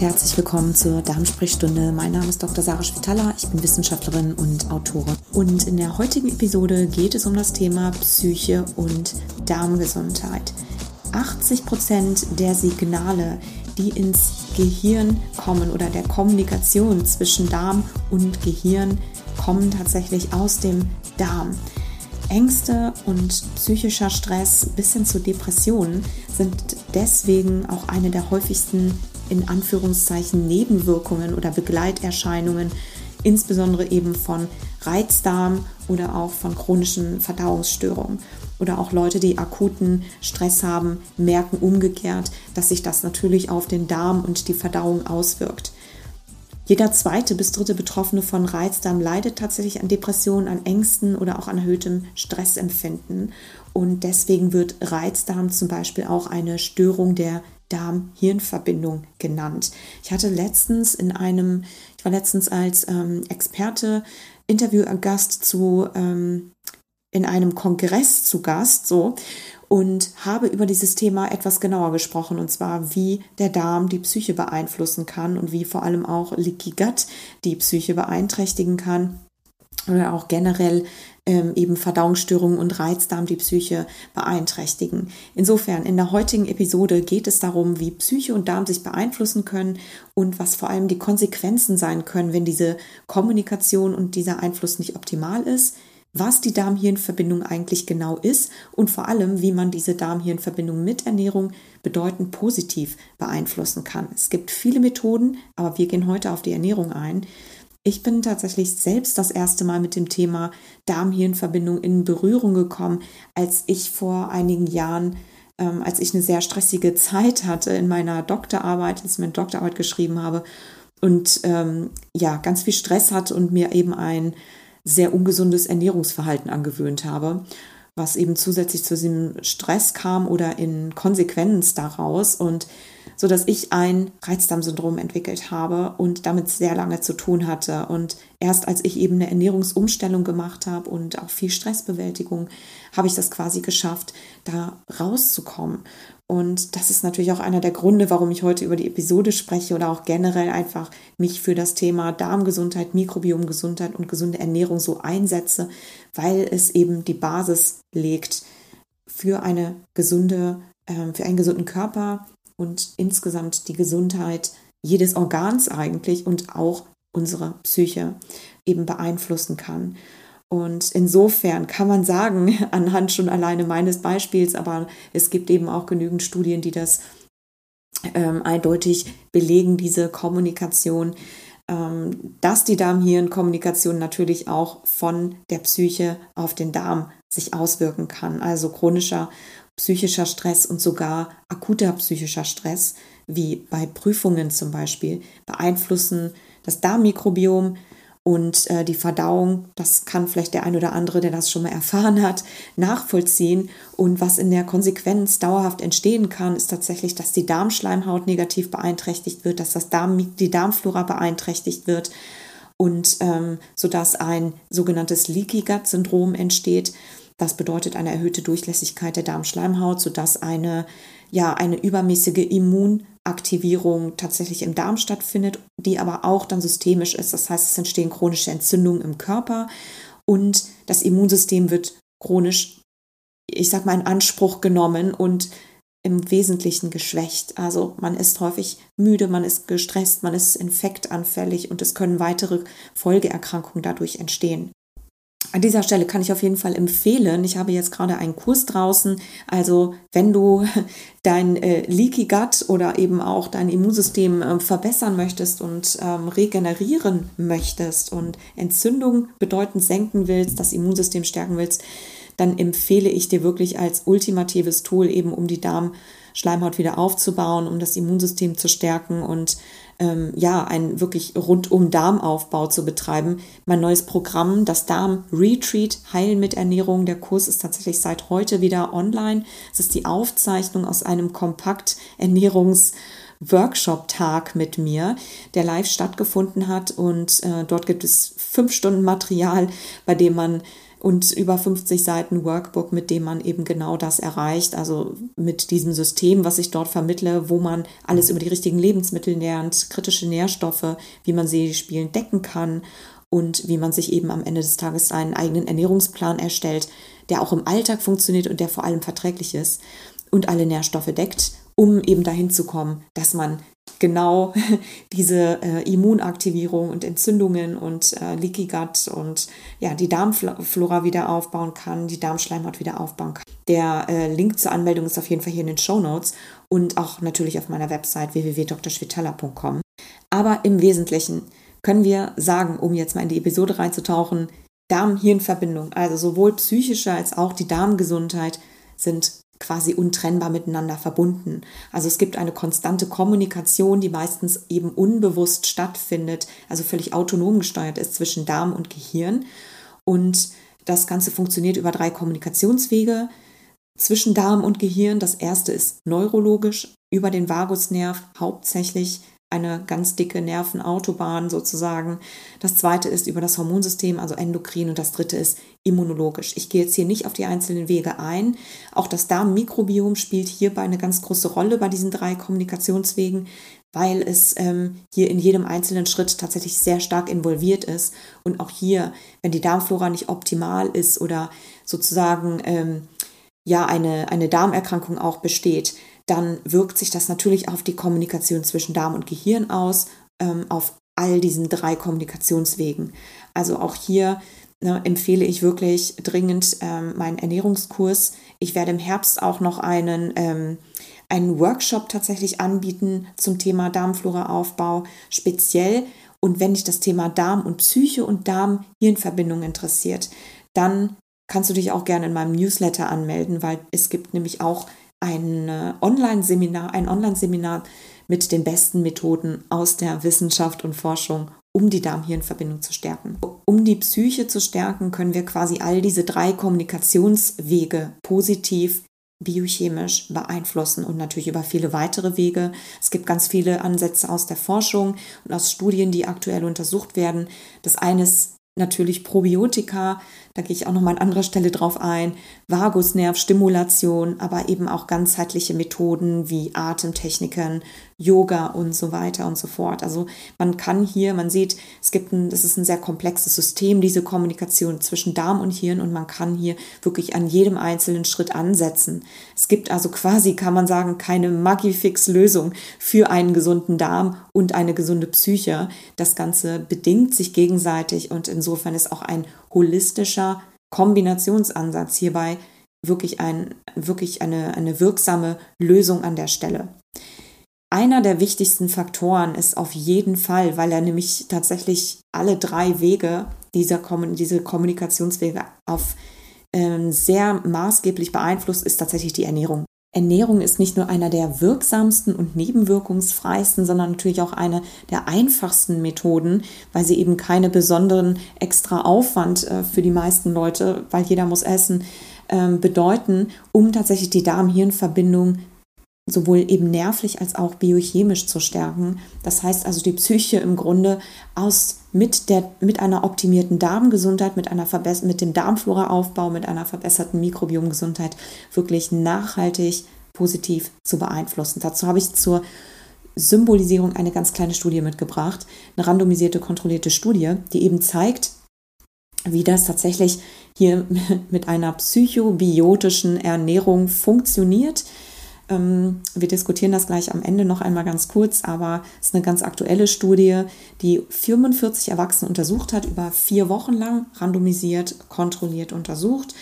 herzlich willkommen zur Darmsprechstunde. Mein Name ist Dr. Sarah Schwitala, ich bin Wissenschaftlerin und Autorin. Und in der heutigen Episode geht es um das Thema Psyche und Darmgesundheit. 80 Prozent der Signale, die ins Gehirn kommen oder der Kommunikation zwischen Darm und Gehirn, kommen tatsächlich aus dem Darm. Ängste und psychischer Stress bis hin zu Depressionen sind deswegen auch eine der häufigsten in Anführungszeichen Nebenwirkungen oder Begleiterscheinungen, insbesondere eben von Reizdarm oder auch von chronischen Verdauungsstörungen. Oder auch Leute, die akuten Stress haben, merken umgekehrt, dass sich das natürlich auf den Darm und die Verdauung auswirkt. Jeder zweite bis dritte Betroffene von Reizdarm leidet tatsächlich an Depressionen, an Ängsten oder auch an erhöhtem Stressempfinden. Und deswegen wird Reizdarm zum Beispiel auch eine Störung der Darm-Hirn-Verbindung genannt. Ich hatte letztens in einem, ich war letztens als ähm, Experte Interviewgast zu ähm, in einem Kongress zu Gast, so und habe über dieses Thema etwas genauer gesprochen, und zwar wie der Darm die Psyche beeinflussen kann und wie vor allem auch Leaky Gut die Psyche beeinträchtigen kann oder auch generell ähm, eben Verdauungsstörungen und Reizdarm die Psyche beeinträchtigen. Insofern, in der heutigen Episode geht es darum, wie Psyche und Darm sich beeinflussen können und was vor allem die Konsequenzen sein können, wenn diese Kommunikation und dieser Einfluss nicht optimal ist was die Darm-Hirn-Verbindung eigentlich genau ist und vor allem, wie man diese Darm-Hirn-Verbindung mit Ernährung bedeutend positiv beeinflussen kann. Es gibt viele Methoden, aber wir gehen heute auf die Ernährung ein. Ich bin tatsächlich selbst das erste Mal mit dem Thema Darm-Hirn-Verbindung in Berührung gekommen, als ich vor einigen Jahren, ähm, als ich eine sehr stressige Zeit hatte in meiner Doktorarbeit, als ich meine Doktorarbeit geschrieben habe und ähm, ja, ganz viel Stress hatte und mir eben ein sehr ungesundes Ernährungsverhalten angewöhnt habe, was eben zusätzlich zu diesem Stress kam oder in Konsequenz daraus. Und so dass ich ein Reizdarmsyndrom entwickelt habe und damit sehr lange zu tun hatte. Und erst als ich eben eine Ernährungsumstellung gemacht habe und auch viel Stressbewältigung, habe ich das quasi geschafft, da rauszukommen. Und das ist natürlich auch einer der Gründe, warum ich heute über die Episode spreche oder auch generell einfach mich für das Thema Darmgesundheit, Mikrobiomgesundheit und gesunde Ernährung so einsetze, weil es eben die Basis legt für eine gesunde, äh, für einen gesunden Körper und insgesamt die Gesundheit jedes Organs eigentlich und auch unsere Psyche eben beeinflussen kann. Und insofern kann man sagen, anhand schon alleine meines Beispiels, aber es gibt eben auch genügend Studien, die das ähm, eindeutig belegen, diese Kommunikation, ähm, dass die Darm-Hirn-Kommunikation natürlich auch von der Psyche auf den Darm sich auswirken kann. Also chronischer psychischer Stress und sogar akuter psychischer Stress, wie bei Prüfungen zum Beispiel, beeinflussen das Darmmikrobiom, und äh, die Verdauung, das kann vielleicht der ein oder andere, der das schon mal erfahren hat, nachvollziehen. Und was in der Konsequenz dauerhaft entstehen kann, ist tatsächlich, dass die Darmschleimhaut negativ beeinträchtigt wird, dass das Darm, die Darmflora beeinträchtigt wird und ähm, sodass ein sogenanntes Leaky Gut Syndrom entsteht. Das bedeutet eine erhöhte Durchlässigkeit der Darmschleimhaut, sodass eine, ja, eine übermäßige Immunaktivierung tatsächlich im Darm stattfindet, die aber auch dann systemisch ist. Das heißt, es entstehen chronische Entzündungen im Körper und das Immunsystem wird chronisch, ich sag mal, in Anspruch genommen und im Wesentlichen geschwächt. Also man ist häufig müde, man ist gestresst, man ist infektanfällig und es können weitere Folgeerkrankungen dadurch entstehen. An dieser Stelle kann ich auf jeden Fall empfehlen, ich habe jetzt gerade einen Kurs draußen, also wenn du dein äh, Leaky Gut oder eben auch dein Immunsystem äh, verbessern möchtest und ähm, regenerieren möchtest und Entzündung bedeutend senken willst, das Immunsystem stärken willst, dann empfehle ich dir wirklich als ultimatives Tool eben, um die Darmschleimhaut wieder aufzubauen, um das Immunsystem zu stärken und ähm, ja, einen wirklich rundum Darmaufbau zu betreiben. Mein neues Programm, das Darm Retreat Heilen mit Ernährung. Der Kurs ist tatsächlich seit heute wieder online. Es ist die Aufzeichnung aus einem Kompakt Ernährungs Workshop-Tag mit mir, der live stattgefunden hat. Und äh, dort gibt es fünf Stunden Material, bei dem man und über 50 Seiten Workbook, mit dem man eben genau das erreicht. Also mit diesem System, was ich dort vermittle, wo man alles über die richtigen Lebensmittel lernt, kritische Nährstoffe, wie man sie spielend decken kann und wie man sich eben am Ende des Tages einen eigenen Ernährungsplan erstellt, der auch im Alltag funktioniert und der vor allem verträglich ist und alle Nährstoffe deckt, um eben dahin zu kommen, dass man genau diese äh, Immunaktivierung und Entzündungen und äh, Leaky Gut und ja, die Darmflora wieder aufbauen kann, die Darmschleimhaut wieder aufbauen kann. Der äh, Link zur Anmeldung ist auf jeden Fall hier in den Show Notes und auch natürlich auf meiner Website www.drschwitala.com. Aber im Wesentlichen können wir sagen, um jetzt mal in die Episode reinzutauchen, Darm-Hirn-Verbindung, also sowohl psychische als auch die Darmgesundheit sind quasi untrennbar miteinander verbunden. Also es gibt eine konstante Kommunikation, die meistens eben unbewusst stattfindet, also völlig autonom gesteuert ist zwischen Darm und Gehirn. Und das Ganze funktioniert über drei Kommunikationswege zwischen Darm und Gehirn. Das erste ist neurologisch über den Vagusnerv hauptsächlich eine ganz dicke Nervenautobahn sozusagen. Das zweite ist über das Hormonsystem, also endokrin. Und das dritte ist immunologisch. Ich gehe jetzt hier nicht auf die einzelnen Wege ein. Auch das Darmmikrobiom spielt hierbei eine ganz große Rolle bei diesen drei Kommunikationswegen, weil es ähm, hier in jedem einzelnen Schritt tatsächlich sehr stark involviert ist. Und auch hier, wenn die Darmflora nicht optimal ist oder sozusagen ähm, ja eine, eine Darmerkrankung auch besteht, dann wirkt sich das natürlich auf die Kommunikation zwischen Darm und Gehirn aus, ähm, auf all diesen drei Kommunikationswegen. Also auch hier ne, empfehle ich wirklich dringend ähm, meinen Ernährungskurs. Ich werde im Herbst auch noch einen, ähm, einen Workshop tatsächlich anbieten zum Thema Darmfloraaufbau speziell. Und wenn dich das Thema Darm und Psyche und Darm-Hirn-Verbindung interessiert, dann kannst du dich auch gerne in meinem Newsletter anmelden, weil es gibt nämlich auch ein äh, Online-Seminar, ein Online-Seminar mit den besten Methoden aus der Wissenschaft und Forschung, um die Darm-Hirn-Verbindung zu stärken. Um die Psyche zu stärken, können wir quasi all diese drei Kommunikationswege positiv biochemisch beeinflussen und natürlich über viele weitere Wege. Es gibt ganz viele Ansätze aus der Forschung und aus Studien, die aktuell untersucht werden. Das eine ist natürlich Probiotika, da gehe ich auch noch mal an anderer Stelle drauf ein, Vagusnervstimulation, aber eben auch ganzheitliche Methoden wie Atemtechniken, Yoga und so weiter und so fort. Also man kann hier, man sieht, es gibt ein, das ist ein sehr komplexes System, diese Kommunikation zwischen Darm und Hirn und man kann hier wirklich an jedem einzelnen Schritt ansetzen. Es gibt also quasi, kann man sagen, keine Magifix-Lösung für einen gesunden Darm und eine gesunde Psyche. Das Ganze bedingt sich gegenseitig und insofern ist auch ein holistischer Kombinationsansatz hierbei wirklich, ein, wirklich eine, eine wirksame Lösung an der Stelle. Einer der wichtigsten Faktoren ist auf jeden Fall, weil er nämlich tatsächlich alle drei Wege dieser diese Kommunikationswege auf ähm, sehr maßgeblich beeinflusst, ist tatsächlich die Ernährung. Ernährung ist nicht nur einer der wirksamsten und nebenwirkungsfreisten, sondern natürlich auch eine der einfachsten Methoden, weil sie eben keine besonderen extra Aufwand äh, für die meisten Leute, weil jeder muss essen, ähm, bedeuten, um tatsächlich die Darm-Hirn-Verbindung sowohl eben nervlich als auch biochemisch zu stärken. Das heißt also die Psyche im Grunde aus mit, der, mit einer optimierten Darmgesundheit, mit, einer mit dem Darmfloraaufbau, mit einer verbesserten Mikrobiomgesundheit wirklich nachhaltig positiv zu beeinflussen. Dazu habe ich zur Symbolisierung eine ganz kleine Studie mitgebracht, eine randomisierte, kontrollierte Studie, die eben zeigt, wie das tatsächlich hier mit einer psychobiotischen Ernährung funktioniert wir diskutieren das gleich am Ende noch einmal ganz kurz, aber es ist eine ganz aktuelle Studie, die 45 Erwachsene untersucht hat, über vier Wochen lang randomisiert, kontrolliert untersucht.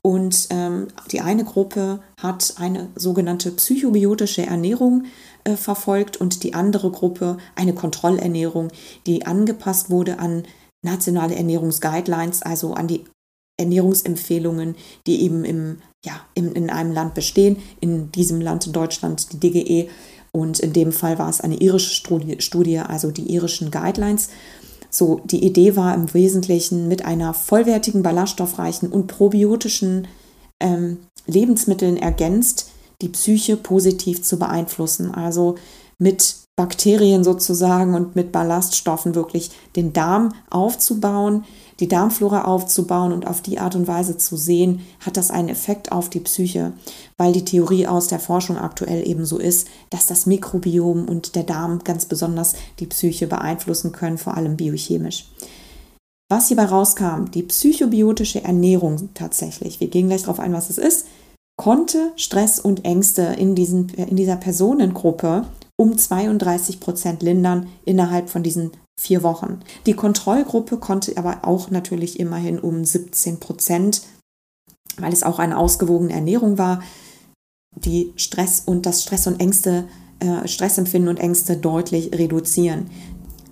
Und ähm, die eine Gruppe hat eine sogenannte psychobiotische Ernährung äh, verfolgt und die andere Gruppe eine Kontrollernährung, die angepasst wurde an nationale Ernährungsguidelines, also an die Ernährungsempfehlungen, die eben im ja, in, in einem Land bestehen, in diesem Land in Deutschland die DGE und in dem Fall war es eine irische Studie, also die irischen Guidelines. So, die Idee war im Wesentlichen mit einer vollwertigen, ballaststoffreichen und probiotischen ähm, Lebensmitteln ergänzt, die Psyche positiv zu beeinflussen. Also mit Bakterien sozusagen und mit Ballaststoffen wirklich den Darm aufzubauen, die Darmflora aufzubauen und auf die Art und Weise zu sehen, hat das einen Effekt auf die Psyche, weil die Theorie aus der Forschung aktuell eben so ist, dass das Mikrobiom und der Darm ganz besonders die Psyche beeinflussen können, vor allem biochemisch. Was hierbei rauskam, die psychobiotische Ernährung tatsächlich, wir gehen gleich darauf ein, was es ist, konnte Stress und Ängste in, diesen, in dieser Personengruppe um 32 Prozent lindern innerhalb von diesen vier Wochen. Die Kontrollgruppe konnte aber auch natürlich immerhin um 17 Prozent, weil es auch eine ausgewogene Ernährung war, die Stress und das Stress und Ängste, äh, Stressempfinden und Ängste deutlich reduzieren.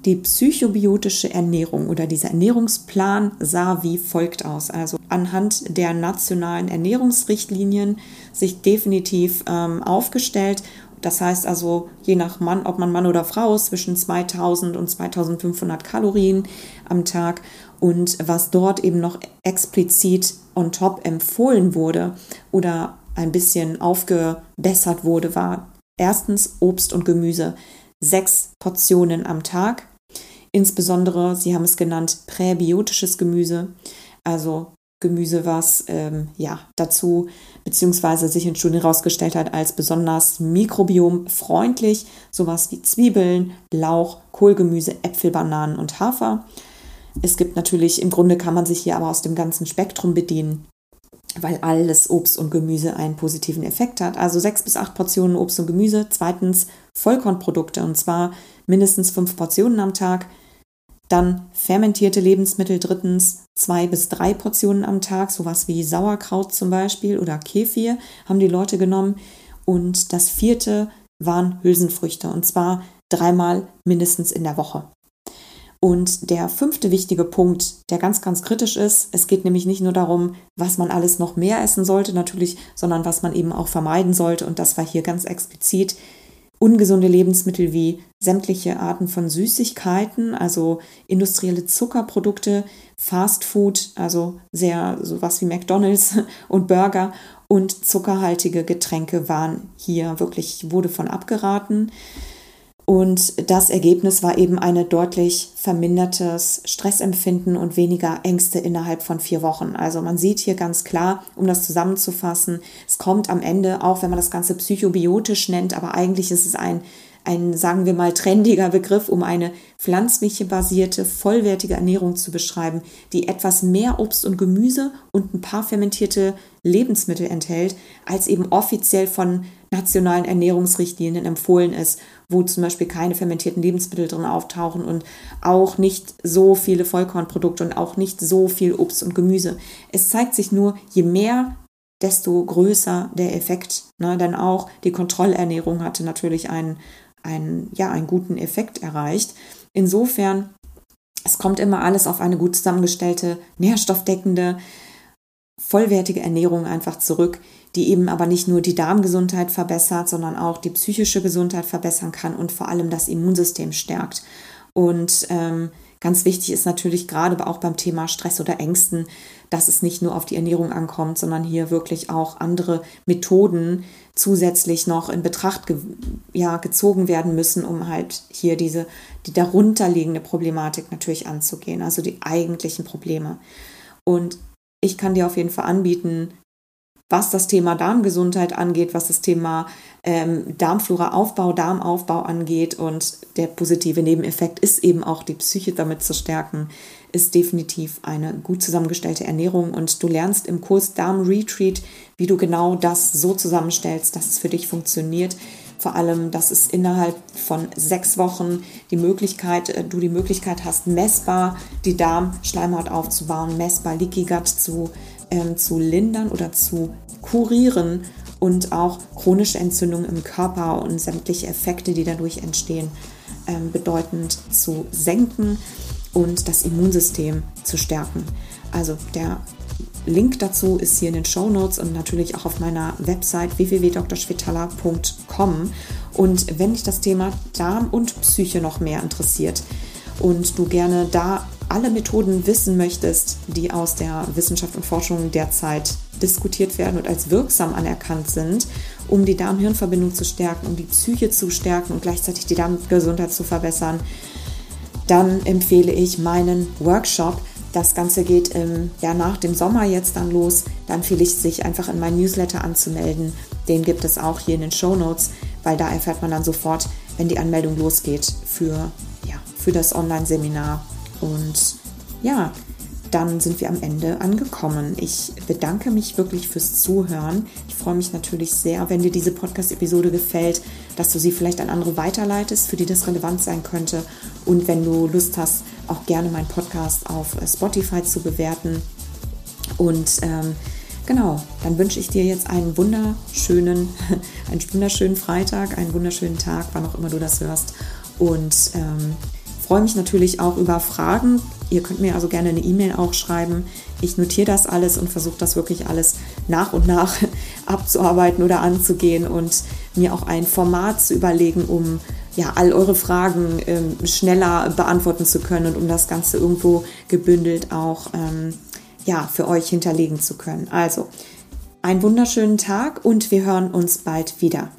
Die psychobiotische Ernährung oder dieser Ernährungsplan sah wie folgt aus. Also anhand der nationalen Ernährungsrichtlinien sich definitiv ähm, aufgestellt das heißt also, je nach Mann, ob man Mann oder Frau ist, zwischen 2000 und 2500 Kalorien am Tag. Und was dort eben noch explizit on top empfohlen wurde oder ein bisschen aufgebessert wurde, war erstens Obst und Gemüse. Sechs Portionen am Tag. Insbesondere, Sie haben es genannt, präbiotisches Gemüse, also Gemüse, was ähm, ja dazu beziehungsweise sich in Studien herausgestellt hat als besonders mikrobiomfreundlich, sowas wie Zwiebeln, Lauch, Kohlgemüse, Äpfel, Bananen und Hafer. Es gibt natürlich, im Grunde kann man sich hier aber aus dem ganzen Spektrum bedienen, weil alles Obst und Gemüse einen positiven Effekt hat. Also sechs bis acht Portionen Obst und Gemüse. Zweitens Vollkornprodukte und zwar mindestens fünf Portionen am Tag. Dann fermentierte Lebensmittel drittens zwei bis drei Portionen am Tag, sowas wie Sauerkraut zum Beispiel oder Kefir haben die Leute genommen. Und das vierte waren Hülsenfrüchte und zwar dreimal mindestens in der Woche. Und der fünfte wichtige Punkt, der ganz, ganz kritisch ist, es geht nämlich nicht nur darum, was man alles noch mehr essen sollte natürlich, sondern was man eben auch vermeiden sollte. Und das war hier ganz explizit ungesunde Lebensmittel wie sämtliche Arten von Süßigkeiten, also industrielle Zuckerprodukte, Fastfood, also sehr sowas wie McDonald's und Burger und zuckerhaltige Getränke waren hier wirklich, wurde von abgeraten. Und das Ergebnis war eben ein deutlich vermindertes Stressempfinden und weniger Ängste innerhalb von vier Wochen. Also man sieht hier ganz klar, um das zusammenzufassen, es kommt am Ende, auch wenn man das Ganze psychobiotisch nennt, aber eigentlich ist es ein ein, sagen wir mal, trendiger Begriff, um eine pflanzliche basierte, vollwertige Ernährung zu beschreiben, die etwas mehr Obst und Gemüse und ein paar fermentierte Lebensmittel enthält, als eben offiziell von nationalen Ernährungsrichtlinien empfohlen ist, wo zum Beispiel keine fermentierten Lebensmittel drin auftauchen und auch nicht so viele Vollkornprodukte und auch nicht so viel Obst und Gemüse. Es zeigt sich nur, je mehr desto größer der Effekt. Ne? Denn auch die Kontrollernährung hatte natürlich einen einen, ja, einen guten Effekt erreicht. Insofern, es kommt immer alles auf eine gut zusammengestellte, nährstoffdeckende, vollwertige Ernährung einfach zurück, die eben aber nicht nur die Darmgesundheit verbessert, sondern auch die psychische Gesundheit verbessern kann und vor allem das Immunsystem stärkt. Und ähm, Ganz wichtig ist natürlich gerade auch beim Thema Stress oder Ängsten, dass es nicht nur auf die Ernährung ankommt, sondern hier wirklich auch andere Methoden zusätzlich noch in Betracht ge ja, gezogen werden müssen, um halt hier diese, die darunterliegende Problematik natürlich anzugehen, also die eigentlichen Probleme. Und ich kann dir auf jeden Fall anbieten, was das Thema Darmgesundheit angeht, was das Thema ähm, Darmflora-Aufbau, Darmaufbau angeht. Und der positive Nebeneffekt ist eben auch die Psyche damit zu stärken, ist definitiv eine gut zusammengestellte Ernährung. Und du lernst im Kurs Darm Retreat, wie du genau das so zusammenstellst, dass es für dich funktioniert. Vor allem, dass es innerhalb von sechs Wochen die Möglichkeit, äh, du die Möglichkeit hast, messbar die Darmschleimhaut aufzubauen, messbar Leaky Gut zu ähm, zu lindern oder zu kurieren und auch chronische Entzündungen im Körper und sämtliche Effekte, die dadurch entstehen, ähm, bedeutend zu senken und das Immunsystem zu stärken. Also der Link dazu ist hier in den Show Notes und natürlich auch auf meiner Website www.drschwitala.com. Und wenn dich das Thema Darm und Psyche noch mehr interessiert und du gerne da alle Methoden wissen möchtest, die aus der Wissenschaft und Forschung derzeit diskutiert werden und als wirksam anerkannt sind, um die Darm-Hirn-Verbindung zu stärken, um die Psyche zu stärken und gleichzeitig die Darmgesundheit zu verbessern, dann empfehle ich meinen Workshop Das Ganze geht ähm, ja nach dem Sommer jetzt dann los. Dann empfehle ich sich einfach in meinen Newsletter anzumelden. Den gibt es auch hier in den Show Notes, weil da erfährt man dann sofort, wenn die Anmeldung losgeht für, ja, für das Online-Seminar. Und ja, dann sind wir am Ende angekommen. Ich bedanke mich wirklich fürs Zuhören. Ich freue mich natürlich sehr, wenn dir diese Podcast-Episode gefällt, dass du sie vielleicht an andere weiterleitest, für die das relevant sein könnte. Und wenn du Lust hast, auch gerne meinen Podcast auf Spotify zu bewerten. Und ähm, genau, dann wünsche ich dir jetzt einen wunderschönen, einen wunderschönen Freitag, einen wunderschönen Tag, wann auch immer du das hörst. Und ähm, freue mich natürlich auch über Fragen. Ihr könnt mir also gerne eine E-Mail auch schreiben. Ich notiere das alles und versuche das wirklich alles nach und nach abzuarbeiten oder anzugehen und mir auch ein Format zu überlegen, um ja all eure Fragen ähm, schneller beantworten zu können und um das Ganze irgendwo gebündelt auch ähm, ja für euch hinterlegen zu können. Also einen wunderschönen Tag und wir hören uns bald wieder.